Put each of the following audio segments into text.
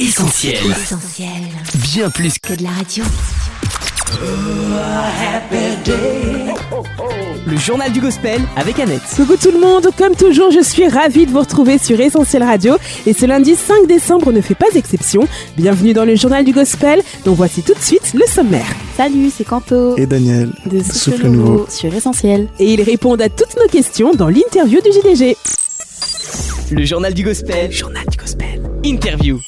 Essentiel. Essentiel. Bien plus que Que de la radio. Le journal du gospel avec Annette. Coucou tout le monde, comme toujours je suis ravie de vous retrouver sur Essentiel Radio et ce lundi 5 décembre ne fait pas exception. Bienvenue dans le journal du gospel, donc voici tout de suite le sommaire. Salut, c'est Canto Et Daniel, de Souffle Souffle Nouveau. Nouveau sur Essentiel. Et ils répondent à toutes nos questions dans l'interview du JDG. le journal du gospel. Journal du gospel. Interview.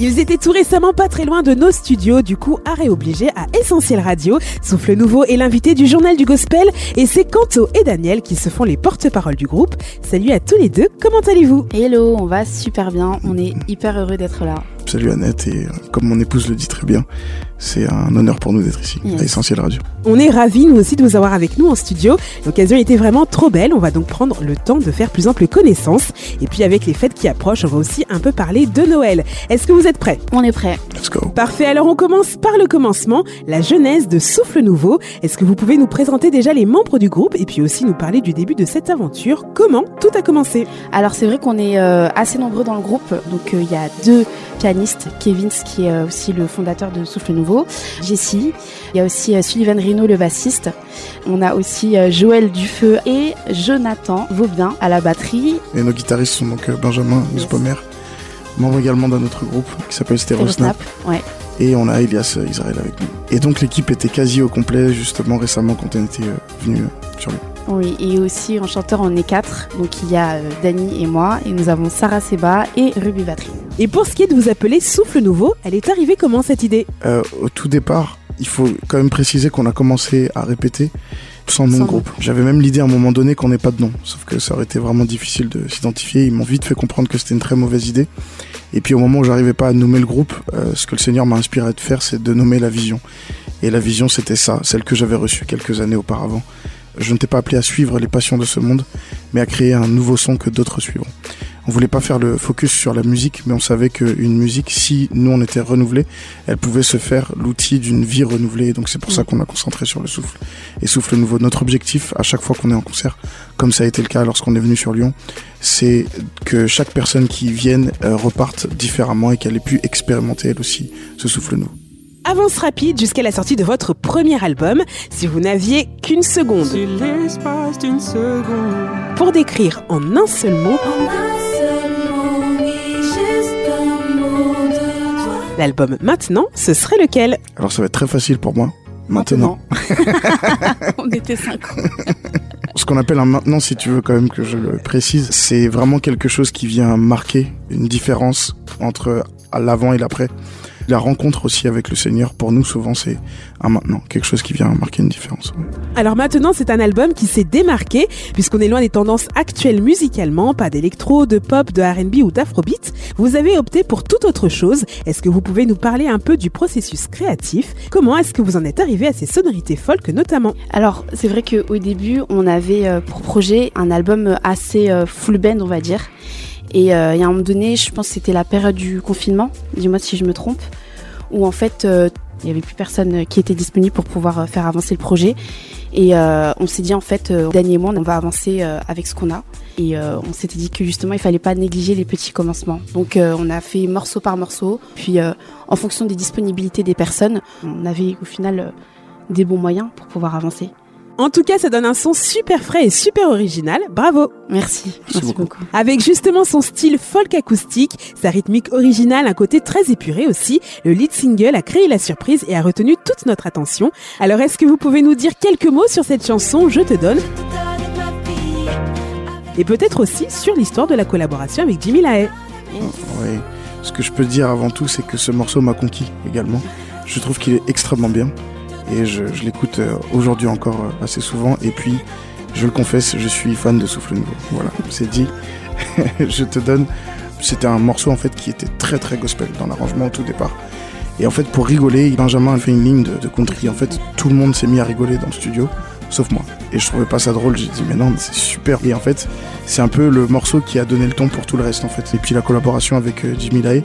Ils étaient tout récemment pas très loin de nos studios, du coup arrêt obligé à Essentiel Radio. Souffle Nouveau est l'invité du journal du gospel et c'est Canto et Daniel qui se font les porte-parole du groupe. Salut à tous les deux, comment allez-vous? Hello, on va super bien, on est hyper heureux d'être là. Salut Annette, et comme mon épouse le dit très bien, c'est un honneur pour nous d'être ici, Yes. à Essentiel Radio. On est ravis nous aussi de vous avoir avec nous en studio. L'occasion était vraiment trop belle, on va donc prendre le temps de faire plus ample connaissance. Et puis avec les fêtes qui approchent, on va aussi un peu parler de Noël. Est-ce que vous êtes prêts? On est prêt. Let's go. Parfait, alors on commence par le commencement, la genèse de Souffle Nouveau. Est-ce que vous pouvez nous présenter déjà les membres du groupe et puis aussi nous parler du début de cette aventure? Comment tout a commencé? Alors c'est vrai qu'on est euh, assez nombreux dans le groupe, donc euh, il y a deux pianistes, Kevin qui est euh, aussi le fondateur de Souffle Nouveau, Jessie, il y a aussi euh, Sullivan Reno le bassiste, on a aussi euh, Joël Dufeu et Jonathan Vaubien à la batterie, Et nos guitaristes sont donc euh, Benjamin Ousbomer, membre également d'un autre groupe qui s'appelle Stereo Stereo Snap, Snap. Ouais. et on a Elias Israël avec nous. Et donc l'équipe était quasi au complet justement récemment quand on était venu sur lui. Oui, et aussi en chanteur on est quatre, donc il y a Dany et moi, et nous avons Sarah Seba et Ruby Vatry. Et pour ce qui est de vous appeler Souffle Nouveau, elle est arrivée comment cette idée? Euh, au tout départ, il faut quand même préciser qu'on a commencé à répéter sans nom de groupe. J'avais même l'idée à un moment donné qu'on n'ait pas de nom, sauf que ça aurait été vraiment difficile de s'identifier. Ils m'ont vite fait comprendre que c'était une très mauvaise idée. Et puis au moment où j'arrivais pas à nommer le groupe, euh, ce que le Seigneur m'a inspiré de faire, c'est de nommer la vision. Et la vision, c'était ça, celle que j'avais reçue quelques années auparavant. Je n'étais pas appelé à suivre les passions de ce monde, mais à créer un nouveau son que d'autres suivront. On voulait pas faire le focus sur la musique, mais on savait qu'une musique, si nous on était renouvelés, elle pouvait se faire l'outil d'une vie renouvelée. Donc c'est pour ça qu'on a concentré sur le souffle. Et souffle nouveau. Notre objectif, à chaque fois qu'on est en concert, comme ça a été le cas lorsqu'on est venu sur Lyon, c'est que chaque personne qui vienne euh, reparte différemment et qu'elle ait pu expérimenter elle aussi ce souffle nouveau. Avance rapide jusqu'à la sortie de votre premier album, si vous n'aviez qu'une seconde. Pour décrire en un seul mot l'album maintenant, ce serait lequel Alors ça va être très facile pour moi. Maintenant. on était cinq. Ce qu'on appelle un maintenant, si tu veux quand même que je le précise, c'est vraiment quelque chose qui vient marquer une différence entre l'avant et l'après. La rencontre aussi avec le Seigneur, pour nous, souvent, c'est un maintenant, quelque chose qui vient marquer une différence. Alors maintenant, c'est un album qui s'est démarqué, puisqu'on est loin des tendances actuelles musicalement, pas d'électro, de pop, de RB ou d'afrobeat. Vous avez opté pour toute autre chose. Est-ce que vous pouvez nous parler un peu du processus créatif? Comment est-ce que vous en êtes arrivé à ces sonorités folk notamment? Alors, c'est vrai qu'au début, on avait euh, pour projet un album assez euh, full band, on va dire. Et euh, y a un moment donné, je pense que c'était la période du confinement, dis-moi si je me trompe, où en fait, euh, il n'y avait plus personne euh, qui était disponible pour pouvoir euh, faire avancer le projet. Et euh, on s'est dit, en fait, euh, Dany et moi, on va avancer euh, avec ce qu'on a. Et euh, on s'était dit que justement, il fallait pas négliger les petits commencements. Donc, euh, on a fait morceau par morceau. Puis, euh, en fonction des disponibilités des personnes, on avait au final euh, des bons moyens pour pouvoir avancer. En tout cas, ça donne un son super frais et super original. Bravo Merci. Merci, beaucoup. beaucoup. Avec justement son style folk acoustique, sa rythmique originale, un côté très épuré aussi, le lead single a créé la surprise et a retenu toute notre attention. Alors est-ce que vous pouvez nous dire quelques mots sur cette chanson Je te donne et peut-être aussi sur l'histoire de la collaboration avec Jimmy Lahaye. Oui. Ce que je peux dire avant tout, c'est que ce morceau m'a conquis également. Je trouve qu'il est extrêmement bien et je, l'écoute euh, aujourd'hui encore euh, assez souvent. Et puis, je le confesse, je suis fan de Souffle Nouveau. Voilà, c'est dit. je te donne. C'était un morceau en fait qui était très très gospel dans l'arrangement au tout départ. Et en fait, pour rigoler, Benjamin a fait une ligne de, de country. En fait, tout le monde s'est mis à rigoler dans le studio, sauf moi. Et je trouvais pas ça drôle. J'ai dit, mais non, c'est super. Et en fait, c'est un peu le morceau qui a donné le ton pour tout le reste, en fait. Et puis la collaboration avec euh, Jimmy Lahaye.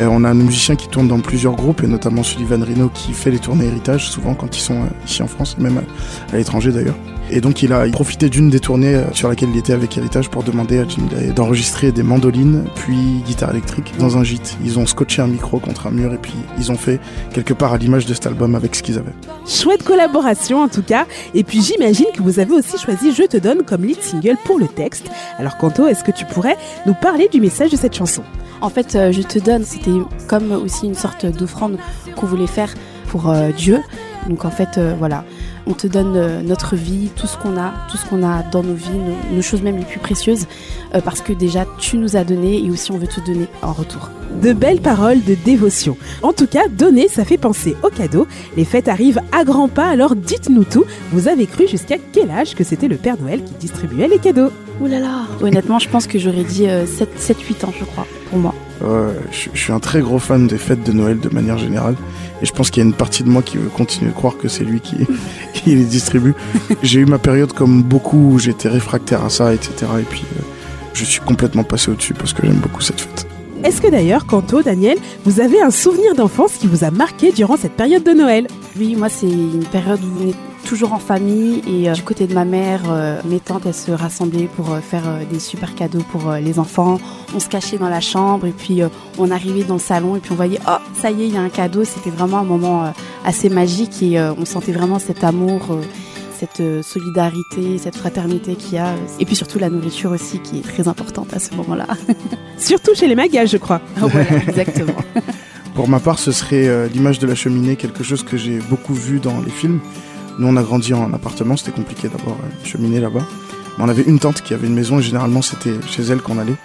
Euh, on a un musicien qui tourne dans plusieurs groupes, et notamment Sullivan Reno qui fait les tournées héritage, souvent quand ils sont euh, ici en France, même à, à l'étranger d'ailleurs. Et donc il a profité d'une des tournées euh, sur laquelle il était avec Héritage pour demander à Jim Day d'enregistrer des mandolines puis guitare électrique dans un gîte. Ils ont scotché un micro contre un mur et puis ils ont fait quelque part à l'image de cet album avec ce qu'ils avaient. Chouette collaboration en tout cas. Et puis j'imagine que vous avez aussi choisi Je te donne comme lead single pour le texte. Alors Kanto, est-ce que tu pourrais nous parler du message de cette chanson? En fait, euh, Je te donne, c'était comme aussi une sorte d'offrande qu'on voulait faire pour euh, Dieu. Donc en fait, euh, voilà, on te donne euh, notre vie, tout ce qu'on a, tout ce qu'on a dans nos vies, nos, nos choses même les plus précieuses, euh, parce que déjà tu nous as donné et aussi on veut te donner en retour. De belles paroles de dévotion. En tout cas, donner, ça fait penser au cadeau. Les fêtes arrivent à grands pas, alors dites-nous tout. Vous avez cru jusqu'à quel âge que c'était le Père Noël qui distribuait les cadeaux? Ouh là là Honnêtement, je pense que j'aurais dit 7-8 ans, je crois, pour moi. Ouais, je, je suis un très gros fan des fêtes de Noël de manière générale. Et je pense qu'il y a une partie de moi qui veut continuer de croire que c'est lui qui, qui les distribue. J'ai eu ma période comme beaucoup où j'étais réfractaire à ça, etc. Et puis euh, je suis complètement passé au-dessus parce que j'aime beaucoup cette fête. Est-ce que d'ailleurs, Kanto, Daniel, vous avez un souvenir d'enfance qui vous a marqué durant cette période de Noël? Oui, moi c'est une période où toujours en famille et euh, du côté de ma mère, euh, mes tantes elles se rassemblaient pour euh, faire des super cadeaux pour les enfants. On se cachait dans la chambre et puis on arrivait dans le salon et puis on voyait oh ça y est il y a un cadeau. C'était vraiment un moment assez magique et on sentait vraiment cet amour. cette solidarité, cette fraternité qu'il y a, et puis surtout la nourriture aussi qui est très importante à ce moment-là. Surtout chez les magas, je crois. voilà, exactement. Pour ma part, ce serait l'image de la cheminée, quelque chose que j'ai beaucoup vu dans les films. Nous, on a grandi en appartement, c'était compliqué d'avoir euh, une cheminée là-bas. Mais on avait une tante qui avait une maison et généralement c'était chez elle qu'on allait.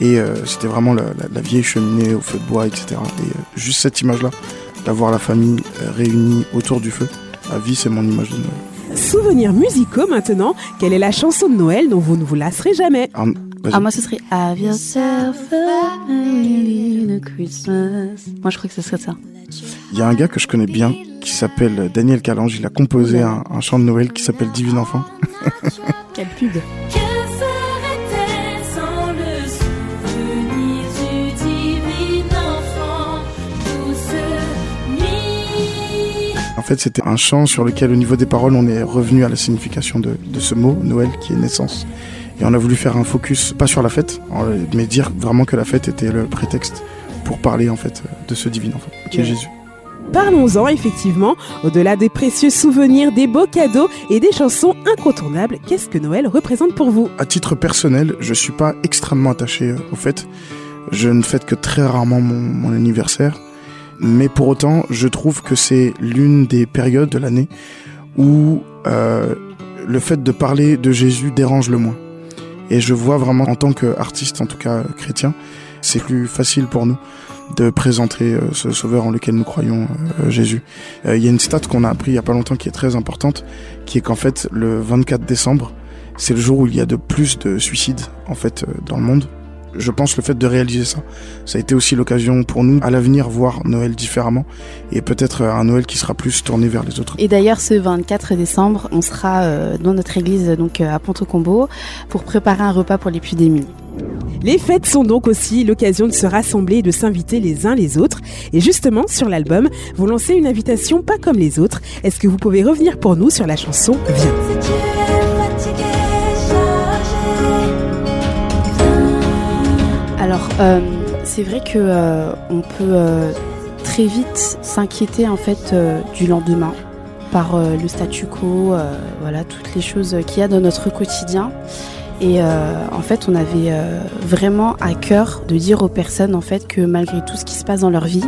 Et euh, c'était vraiment la, la- la vieille cheminée au feu de bois, etc. Et euh, juste cette image-là, d'avoir la famille euh, réunie autour du feu, à vie, c'est mon image de Noël. Souvenirs musicaux maintenant. Quelle est la chanson de Noël dont vous ne vous lasserez jamais? Ah. Ah, moi, ce serait Have yourself a merry Christmas. Moi, je crois que ce serait ça. Il y a un gars que je connais bien qui s'appelle Daniel Calange. Il a composé un, un chant de Noël qui s'appelle Divine Enfant. Quelle pub Que ferait-elle sans le souvenir du divin enfant Douce nuit En fait, c'était un chant sur lequel, au niveau des paroles, on est revenu à la signification de, de ce mot, Noël, qui est naissance. Et on a voulu faire un focus, pas sur la fête, mais dire vraiment que la fête était le prétexte pour parler, en fait, de ce divin enfant, qui est. Jésus. Parlons-en effectivement, au-delà des précieux souvenirs, des beaux cadeaux et des chansons incontournables, qu'est-ce que Noël représente pour vous? À titre personnel, je suis pas extrêmement attaché euh, aux fêtes. Je ne fête que très rarement mon, mon anniversaire. Mais pour autant, je trouve que c'est l'une des périodes de l'année où euh, le fait de parler de Jésus dérange le moins. Et je vois vraiment, en tant qu'artiste, en tout cas euh, chrétien, c'est plus facile pour nous de présenter euh, ce sauveur en lequel nous croyons, euh, Jésus. Euh, Il y a une stat qu'on a appris il y a pas longtemps qui est très importante, qui est qu'en fait, le 24 décembre, c'est le jour où il y a de plus de suicides en fait dans le monde. Je pense le fait de réaliser ça, ça a été aussi l'occasion pour nous à l'avenir voir Noël différemment et peut-être un Noël qui sera plus tourné vers les autres. Et d'ailleurs, ce 24 décembre, on sera dans notre église donc à Ponto-Combo pour préparer un repas pour les plus démunis. Les fêtes sont donc aussi l'occasion de se rassembler et de s'inviter les uns les autres. Et justement, sur l'album, vous lancez une invitation pas comme les autres. Est-ce que vous pouvez revenir pour nous sur la chanson Viens Alors, euh, c'est vrai que euh, on peut euh, très vite s'inquiéter en fait euh, du lendemain par euh, le statu quo, euh, voilà toutes les choses qu'il y a dans notre quotidien. Et euh, en fait, on avait euh, vraiment à cœur de dire aux personnes en fait que malgré tout ce qui se passe dans leur vie,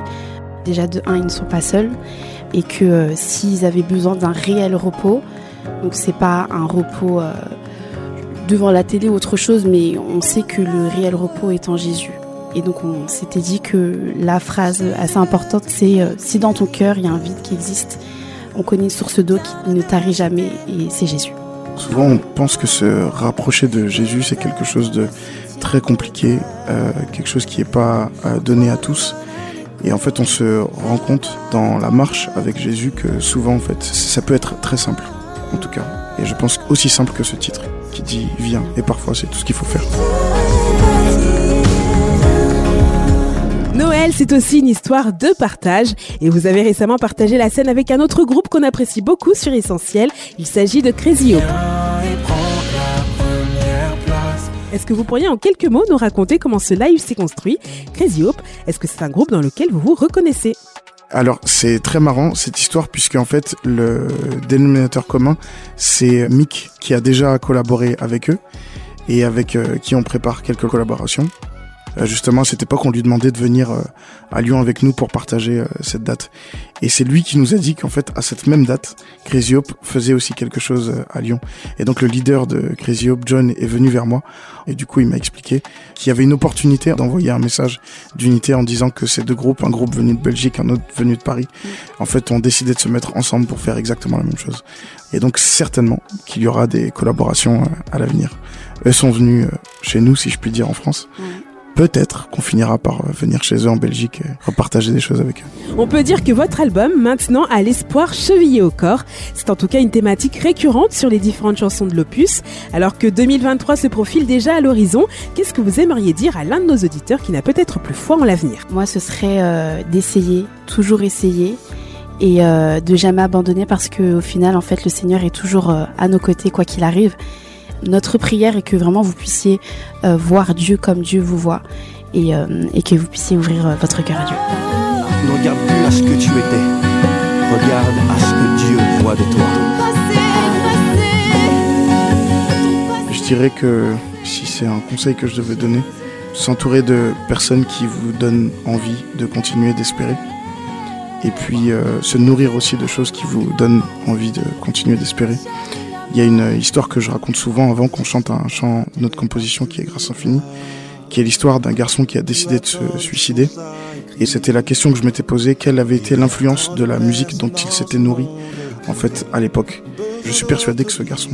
déjà de un, ils ne sont pas seuls et que euh, s'ils avaient besoin d'un réel repos, donc c'est pas un repos devant la télé ou autre chose, mais on sait que le réel repos est en Jésus. Et donc on s'était dit que la phrase assez importante, c'est si dans ton cœur il y a un vide qui existe, on connaît une source d'eau qui ne tarit jamais et c'est Jésus. Souvent on pense que se rapprocher de Jésus c'est quelque chose de très compliqué, euh, quelque chose qui n'est pas euh, donné à tous. Et en fait on se rend compte dans la marche avec Jésus que souvent en fait ça peut être très simple en tout cas. Et je pense aussi simple que ce titre qui dit viens et parfois c'est tout ce qu'il faut faire. C'est aussi une histoire de partage. Et vous avez récemment partagé la scène avec un autre groupe qu'on apprécie beaucoup sur Essentiel. Il s'agit de Crazy Hope. Est-ce que vous pourriez en quelques mots nous raconter comment ce live s'est construit? Crazy Hope, est-ce que c'est un groupe dans lequel vous vous reconnaissez? Alors c'est très marrant cette histoire puisque en fait le dénominateur commun c'est Mick qui a déjà collaboré avec eux et avec euh, qui on prépare quelques collaborations. Euh, justement à cette époque on lui demandait de venir euh, à Lyon avec nous pour partager euh, cette date. Et c'est lui qui nous a dit qu'en fait à cette même date Crazy Hope faisait aussi quelque chose à Lyon. Et donc le leader de Crazy Hope, John, est venu vers moi et du coup il m'a expliqué qu'il y avait une opportunité d'envoyer un message d'unité en disant que ces deux groupes, un groupe venu de Belgique, un autre venu de Paris, en fait ont décidé de se mettre ensemble pour faire exactement la même chose. Et donc certainement qu'il y aura des collaborations à l'avenir. Eux sont venus euh, chez nous, si je puis dire, en France. Peut-être qu'on finira par euh, venir chez eux en Belgique et repartager des choses avec eux. On peut dire que votre album, maintenant, a l'espoir chevillé au corps. C'est en tout cas une thématique récurrente sur les différentes chansons de l'opus. Alors que 2023 se profile déjà à l'horizon, qu'est-ce que vous aimeriez dire à l'un de nos auditeurs qui n'a peut-être plus foi en l'avenir? Moi, ce serait euh, d'essayer, toujours essayer et euh, de jamais abandonner parce que au final, en fait, le Seigneur est toujours euh, à nos côtés quoi qu'il arrive. Notre prière est que vraiment vous puissiez euh, voir Dieu comme Dieu vous voit et, euh, et que vous puissiez ouvrir euh, votre cœur à Dieu. Ne regarde plus à ce que tu étais. Regarde à ce que Dieu voit de toi. Je dirais que si c'est un conseil que je devais donner, s'entourer de personnes qui vous donnent envie de continuer d'espérer. Et puis euh, se nourrir aussi de choses qui vous donnent envie de continuer d'espérer. Il y a une histoire que je raconte souvent avant qu'on chante un chant de notre composition qui est Grâce infinie, qui est l'histoire d'un garçon qui a décidé de se suicider. Et c'était la question que je m'étais posée, quelle avait été l'influence de la musique dont il s'était nourri, en fait, à l'époque. Je suis persuadé que ce garçon,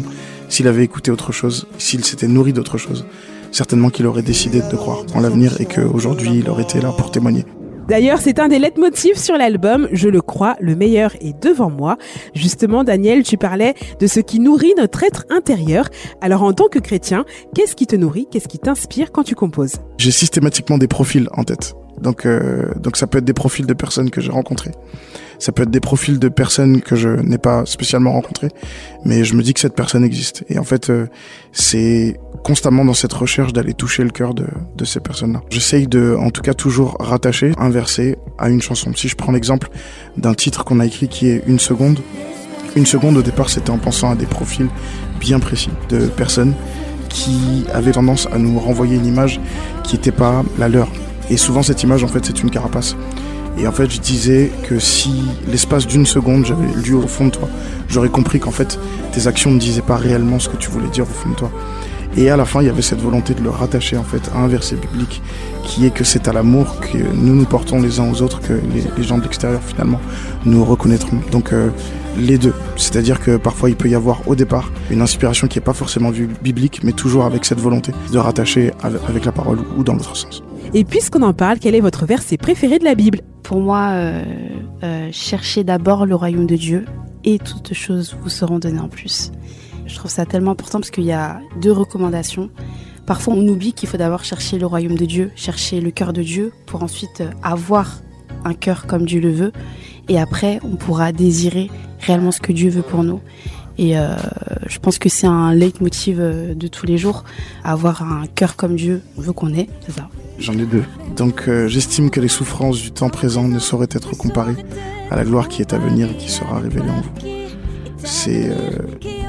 s'il avait écouté autre chose, s'il s'était nourri d'autre chose, certainement qu'il aurait décidé de croire en l'avenir et qu'aujourd'hui il aurait été là pour témoigner. D'ailleurs, c'est un des leitmotifs sur l'album, je le crois, le meilleur est devant moi. Justement, Daniel, tu parlais de ce qui nourrit notre être intérieur. Alors, en tant que chrétien, qu'est-ce qui te nourrit, qu'est-ce qui t'inspire quand tu composes? J'ai systématiquement des profils en tête. Donc, euh, donc ça peut être des profils de personnes que j'ai rencontrées. Ça peut être des profils de personnes que je n'ai pas spécialement rencontrées, mais je me dis que cette personne existe. Et en fait, euh, c'est constamment dans cette recherche d'aller toucher le cœur de, de ces personnes-là. J'essaye de, en tout cas, toujours rattacher un verset à une chanson. Si je prends l'exemple d'un titre qu'on a écrit qui est Une seconde, une seconde au départ, c'était en pensant à des profils bien précis de personnes qui avaient tendance à nous renvoyer une image qui n'était pas la leur. Et souvent, cette image, en fait, c'est une carapace. Et en fait, je disais que si l'espace d'une seconde, j'avais lu au fond de toi, j'aurais compris qu'en fait, tes actions ne disaient pas réellement ce que tu voulais dire au fond de toi. Et à la fin, il y avait cette volonté de le rattacher en fait à un verset biblique qui est que c'est à l'amour que nous nous portons les uns aux autres que les, gens de l'extérieur finalement nous reconnaîtront. Donc euh, les deux, c'est-à-dire que parfois il peut y avoir au départ une inspiration qui n'est pas forcément biblique, mais toujours avec cette volonté de rattacher avec la parole ou dans l'autre sens. Et puisqu'on en parle, quel est votre verset préféré de la Bible? Pour moi, euh, euh, cherchez d'abord le royaume de Dieu et toutes choses vous seront données en plus. Je trouve ça tellement important parce qu'il y a deux recommandations. Parfois, on oublie qu'il faut d'abord chercher le royaume de Dieu, chercher le cœur de Dieu pour ensuite euh, avoir un cœur comme Dieu le veut. Et après, on pourra désirer réellement ce que Dieu veut pour nous. Et je pense que c'est un leitmotiv de tous les jours, avoir un cœur comme Dieu veut qu'on ait, c'est ça. J'en ai deux. Donc euh, j'estime que les souffrances du temps présent ne sauraient être comparées à la gloire qui est à venir et qui sera révélée en vous. C'est euh,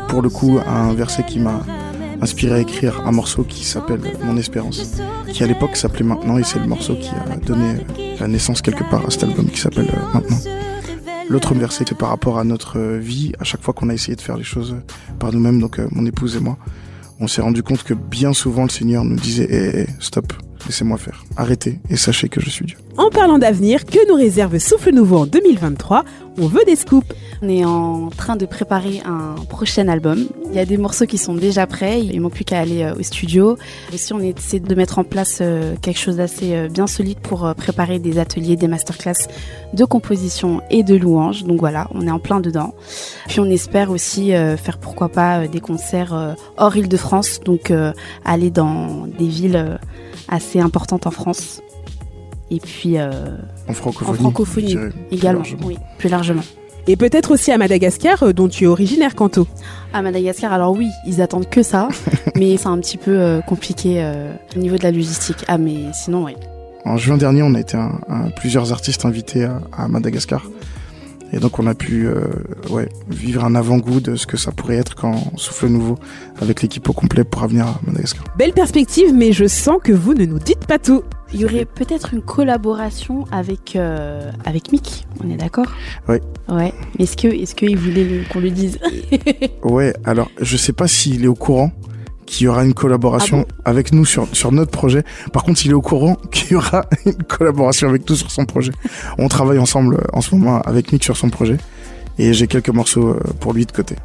pour le coup un verset qui m'a inspiré à écrire un morceau qui s'appelle Mon Espérance, qui à l'époque s'appelait Maintenant et c'est le morceau qui a donné la naissance quelque part à cet album qui s'appelle euh, Maintenant. L'autre verset c'est par rapport à notre vie, à chaque fois qu'on a essayé de faire les choses par nous-mêmes, donc mon épouse et moi, on s'est rendu compte que bien souvent le Seigneur nous disait eh, stop, laissez-moi faire, arrêtez et sachez que je suis Dieu. En parlant d'avenir, que nous réserve Souffle Nouveau en 2023 On veut des scoops. On est en train de préparer un prochain album. Il y a des morceaux qui sont déjà prêts, il manque plus qu'à aller euh, au studio. Aussi, on essaie de mettre en place euh, quelque chose d'assez euh, bien solide pour préparer des ateliers, des masterclass de composition et de louanges. Donc voilà, on est en plein dedans. Puis on espère aussi faire pourquoi pas des concerts hors Île-de-France, donc aller dans des villes assez importantes en France. et puis euh, En francophonie. en francophonie dirais, plus également. largement. Oui, plus largement. Et peut-être aussi à Madagascar, euh, dont tu es originaire, Kanto. À Madagascar, alors oui, ils attendent que ça, mais c'est un petit peu euh, compliqué euh, au niveau de la logistique. Ah, mais sinon, oui. En juin dernier, on a été un, un- plusieurs artistes invités à, à Madagascar. Et donc on a pu euh, ouais, vivre un avant-goût de ce que ça pourrait être quand Souffle Nouveau, avec l'équipe au complet, pourra venir à Madagascar. Belle perspective, mais je sens que vous ne nous dites pas tout. Il y aurait peut-être une collaboration avec euh, avec Mick, on est d'accord? Oui. Ouais. Mais est-ce que est-ce qu'il voulait qu'on le dise? Ouais, alors je sais pas s'il est au courant qu'il y aura une collaboration Ah avec nous sur, sur notre projet. Par contre, il est au courant qu'il y aura une collaboration avec nous sur son projet. On travaille ensemble euh, en ce moment avec Mick sur son projet. Et j'ai quelques morceaux euh, pour lui de côté.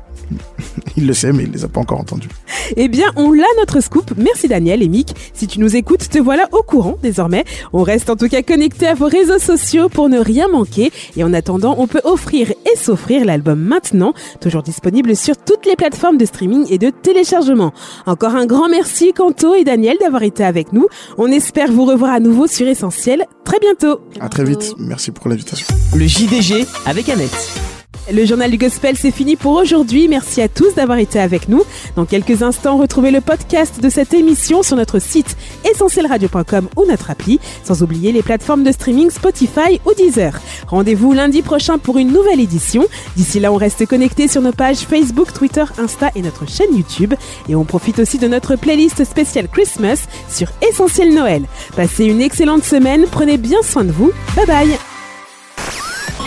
Il le sait, mais il les a pas encore entendus. Eh bien, on l'a notre scoop. Merci Daniel et Mick. Si tu nous écoutes, te voilà au courant désormais. On reste en tout cas connecté à vos réseaux sociaux pour ne rien manquer. Et en attendant, on peut offrir et s'offrir l'album maintenant, toujours disponible sur toutes les plateformes de streaming et de téléchargement. Encore un grand merci Kanto et Daniel d'avoir été avec nous. On espère vous revoir à nouveau sur Essentiel très bientôt. À très vite. Merci pour l'invitation. Le JDG avec Annette. Le journal du gospel, c'est fini pour aujourd'hui. Merci à tous d'avoir été avec nous. Dans quelques instants, retrouvez le podcast de cette émission sur notre site essentielradio.com ou notre appli, sans oublier les plateformes de streaming Spotify ou Deezer. Rendez-vous lundi prochain pour une nouvelle édition. D'ici là, on reste connecté sur nos pages Facebook, Twitter, Insta et notre chaîne YouTube. Et on profite aussi de notre playlist spéciale Christmas sur Essentiel Noël. Passez une excellente semaine, prenez bien soin de vous. Bye bye